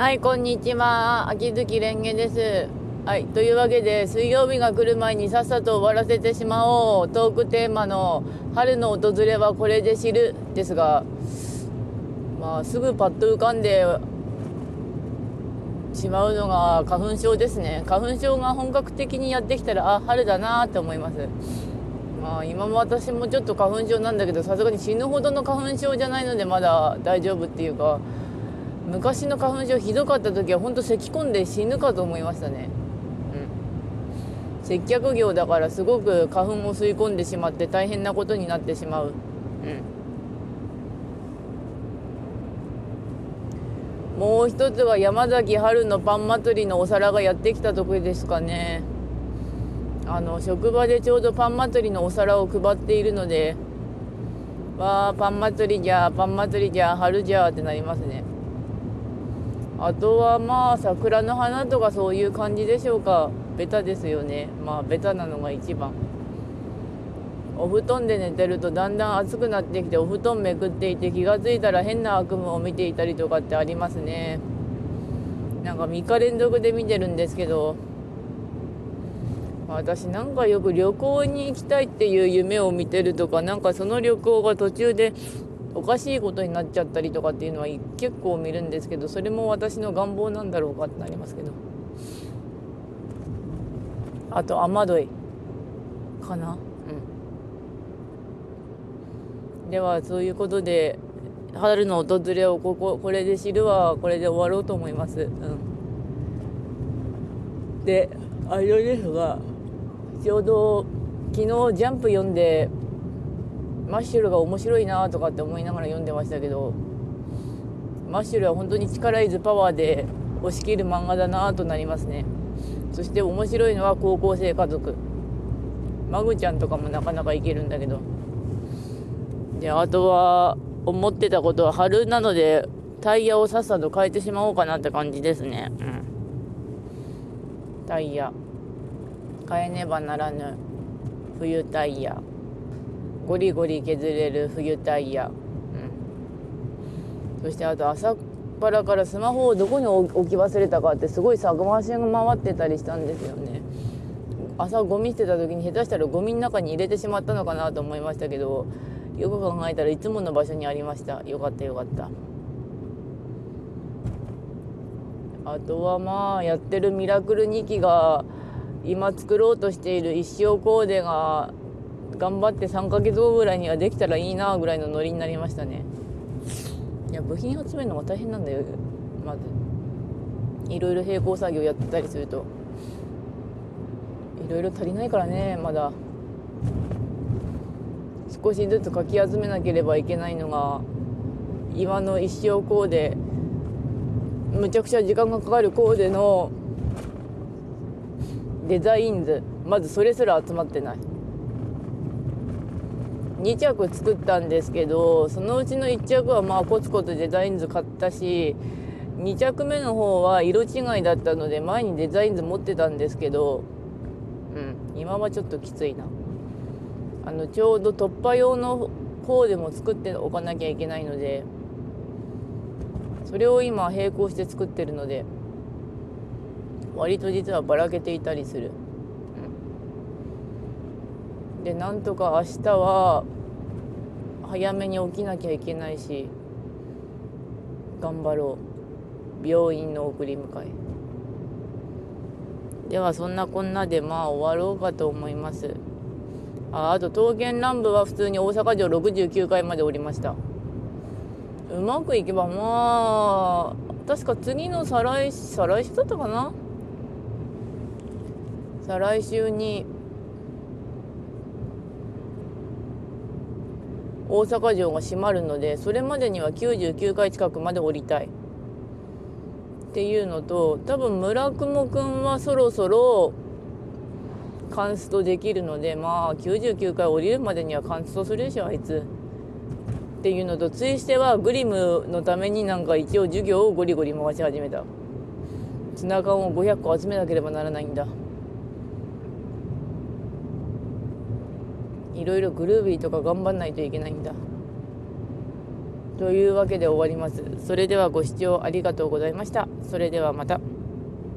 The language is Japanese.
はい、こんにちは。秋月蓮華です。はい、というわけで、水曜日が来る前にさっさと終わらせてしまおう。トークテーマの春の訪れはこれで知るですが、まあ、すぐパッと浮かんでしまうのが花粉症ですね。花粉症が本格的にやってきたら、あ、春だなって思います。まあ、今も私もちょっと花粉症なんだけど、さすがに死ぬほどの花粉症じゃないので、まだ大丈夫っていうか、昔の花粉症ひどかった時は本当咳込んで死ぬかと思いましたね。うん。接客業だからすごく花粉を吸い込んでしまって大変なことになってしまう。うん。もう一つは山崎春のパン祭りのお皿がやってきた時ですかね。あの職場でちょうどパン祭りのお皿を配っているのでわあパン祭りじゃパン祭りじゃ春じゃってなりますね。あとはまあ桜の花とかそういう感じでしょうか。ベタですよね。まあベタなのが一番。お布団で寝てるとだんだん暑くなってきてお布団めくっていて気が付いたら変な悪夢を見ていたりとかってありますね。なんか3日連続で見てるんですけど。私なんかよく旅行に行きたいっていう夢を見てるとかなんかその旅行が途中でおかしいことになっちゃったりとかっていうのは結構見るんですけどそれも私の願望なんだろうかってなりますけど。あと雨どいかな。うん。ではそういうことで春の訪れをこここれで知るはこれで終わろうと思います。うん。であれですがちょうど昨日ジャンプ読んでマッシュルが面白いなとかって思いながら読んでましたけどマッシュルは本当に力いずパワーで押し切る漫画だなとなりますね。そして面白いのは高校生家族。マグちゃんとかもなかなかいけるんだけど。であとは思ってたことは春なのでタイヤをさっさと変えてしまおうかなって感じですね。うん。タイヤ。変えねばならぬ。冬タイヤ。ゴリゴリ削れる冬タイヤ、うん、そしてあと朝っぱらからスマホをどこに置き忘れたかってすごい探し回ってたりしたんですよね。朝ゴミ捨てた時に下手したらゴミの中に入れてしまったのかなと思いましたけどよく考えたらいつもの場所にありました。よかったよかった。あとはまあやってるミラクル2機が今作ろうとしている一生コーデが頑張って3ヶ月後ぐらいにはできたらいいなぐらいのノリになりましたね。いや部品集めるのが大変なんだよ。まずいろいろ並行作業やってたりすると。いろいろ足りないからねまだ。少しずつかき集めなければいけないのが今の一生コーデむちゃくちゃ時間がかかるコーデのデザイン図まずそれすら集まってない。2着作ったんですけどそのうちの1着はまあコツコツデザイン図買ったし2着目の方は色違いだったので前にデザイン図持ってたんですけどうん今はちょっときついな。あのちょうど突破用のコーデも作っておかなきゃいけないのでそれを今並行して作ってるので割と実はばらけていたりする。でなんとか明日は早めに起きなきゃいけないし頑張ろう。病院の送り迎え。ではそんなこんなでまあ終わろうかと思います。ああと刀剣乱舞は普通に大阪城69階まで降りました。うまくいけばまあ確か次の再来再来週だったかな？再来週に大阪城が閉まるのでそれまでには99回近くまで降りたい。っていうのと多分村雲くんはそろそろカンストできるのでまあ99回降りるまでにはカンストするでしょあいつ。っていうのとツイしてはグリムのためになんか一応授業をゴリゴリ回し始めた。ツナ缶を500個集めなければならないんだ。いろいろグルービーとか頑張んないといけないんだ。というわけで終わります。それではご視聴ありがとうございました。それではまた。